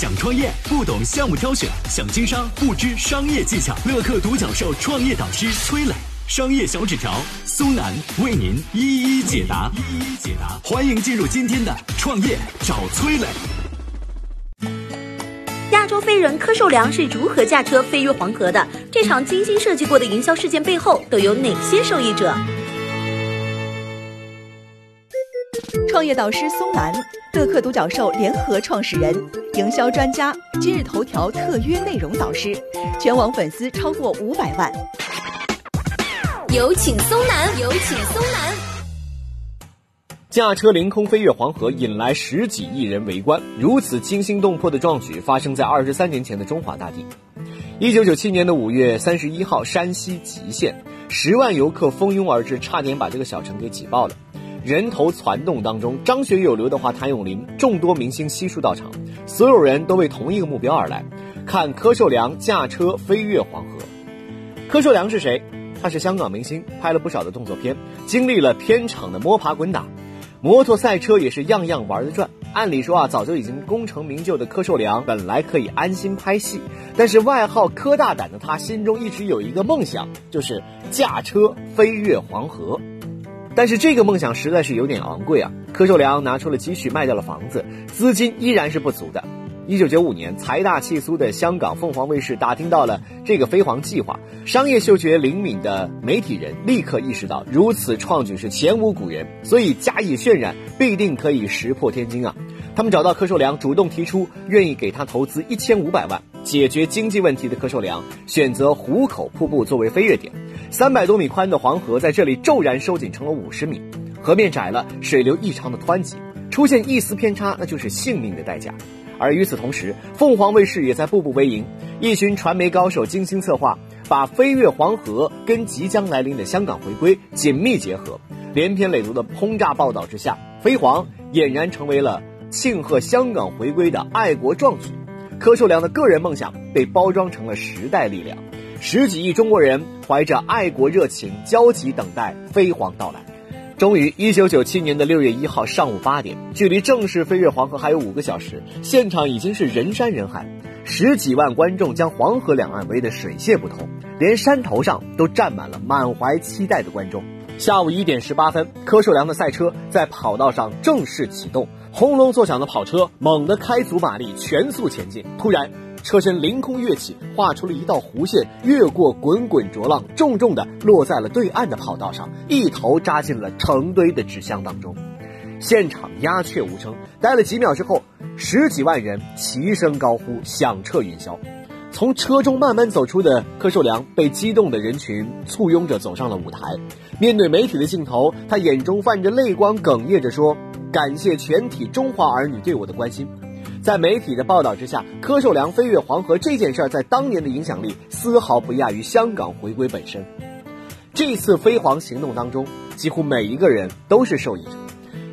想创业不懂项目挑选，想经商不知商业技巧。乐客独角兽创业导师崔磊，商业小纸条苏南为您一一解答。一一解答，欢迎进入今天的创业找崔磊。亚洲飞人柯受良是如何驾车飞越黄河的？这场精心设计过的营销事件背后都有哪些受益者？创业导师松南，乐客独角兽联合创始人，营销专家，今日头条特约内容导师，全网粉丝超过五百万。有请松南，有请松南。驾车凌空飞越黄河，引来十几亿人围观。如此惊心动魄的壮举，发生在二十三年前的中华大地。一九九七年的五月三十一号，山西吉县，十万游客蜂拥而至，差点把这个小城给挤爆了。人头攒动当中，张学友、刘德华、谭咏麟众多明星悉数到场，所有人都为同一个目标而来，看柯受良驾车飞越黄河。柯受良是谁？他是香港明星，拍了不少的动作片，经历了片场的摸爬滚打，摩托赛车也是样样玩得转。按理说啊，早就已经功成名就的柯受良本来可以安心拍戏，但是外号柯大胆的他心中一直有一个梦想，就是驾车飞越黄河。但是这个梦想实在是有点昂贵啊！柯受良拿出了积蓄，卖掉了房子，资金依然是不足的。一九九五年，财大气粗的香港凤凰卫视打听到了这个飞黄计划，商业嗅觉灵敏的媒体人立刻意识到，如此创举是前无古人，所以加以渲染，必定可以石破天惊啊！他们找到柯受良，主动提出愿意给他投资一千五百万，解决经济问题的柯受良选择壶口瀑布作为飞跃点。三百多米宽的黄河在这里骤然收紧成了五十米，河面窄了，水流异常的湍急，出现一丝偏差，那就是性命的代价。而与此同时，凤凰卫视也在步步为营，一群传媒高手精心策划，把飞越黄河跟即将来临的香港回归紧密结合。连篇累牍的轰炸报道之下，飞黄俨然成为了庆贺香港回归的爱国壮举。柯受良的个人梦想被包装成了时代力量。十几亿中国人怀着爱国热情，焦急等待飞黄到来。终于，一九九七年的六月一号上午八点，距离正式飞越黄河还有五个小时，现场已经是人山人海，十几万观众将黄河两岸围得水泄不通，连山头上都站满了满怀期待的观众。下午一点十八分，柯受良的赛车在跑道上正式启动，轰隆作响的跑车猛地开足马力，全速前进。突然，车身凌空跃起，画出了一道弧线，越过滚滚浊浪，重重地落在了对岸的跑道上，一头扎进了成堆的纸箱当中。现场鸦雀无声。待了几秒之后，十几万人齐声高呼，响彻云霄。从车中慢慢走出的柯受良，被激动的人群簇拥着走上了舞台。面对媒体的镜头，他眼中泛着泪光，哽咽着说：“感谢全体中华儿女对我的关心。”在媒体的报道之下，柯受良飞越黄河这件事儿在当年的影响力丝毫不亚于香港回归本身。这次飞黄行动当中，几乎每一个人都是受益者。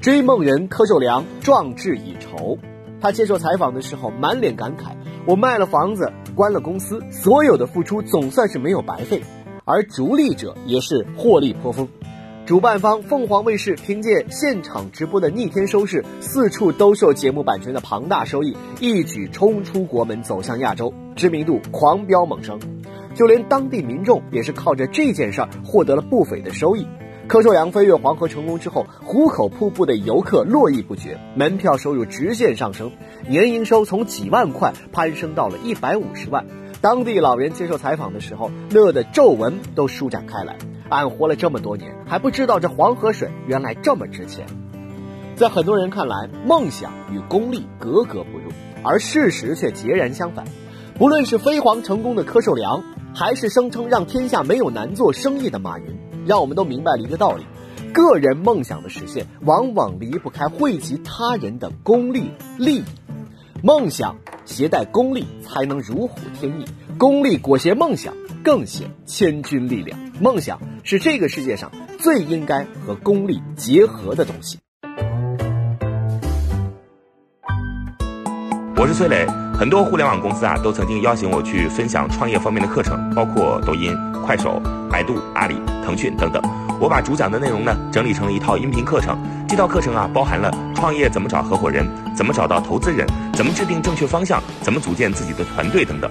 追梦人柯受良壮志已酬，他接受采访的时候满脸感慨：“我卖了房子，关了公司，所有的付出总算是没有白费。”而逐利者也是获利颇丰。主办方凤凰卫视凭借现场直播的逆天收视、四处兜售节目版权的庞大收益，一举冲出国门，走向亚洲，知名度狂飙猛升。就连当地民众也是靠着这件事儿获得了不菲的收益。柯受良飞越黄河成功之后，壶口瀑布的游客络绎不绝，门票收入直线上升，年营收从几万块攀升到了一百五十万。当地老人接受采访的时候，乐得皱纹都舒展开来。俺活了这么多年，还不知道这黄河水原来这么值钱。在很多人看来，梦想与功利格格不入，而事实却截然相反。不论是飞黄成功的柯受良，还是声称让天下没有难做生意的马云，让我们都明白了一个道理：个人梦想的实现，往往离不开惠及他人的功利利益。梦想携带功利，才能如虎添翼；功利裹挟梦想，更显千钧力量。梦想是这个世界上最应该和功利结合的东西。我是崔磊，很多互联网公司啊都曾经邀请我去分享创业方面的课程，包括抖音、快手、百度、阿里、腾讯等等。我把主讲的内容呢整理成了一套音频课程。这套课程啊，包含了创业怎么找合伙人，怎么找到投资人，怎么制定正确方向，怎么组建自己的团队等等。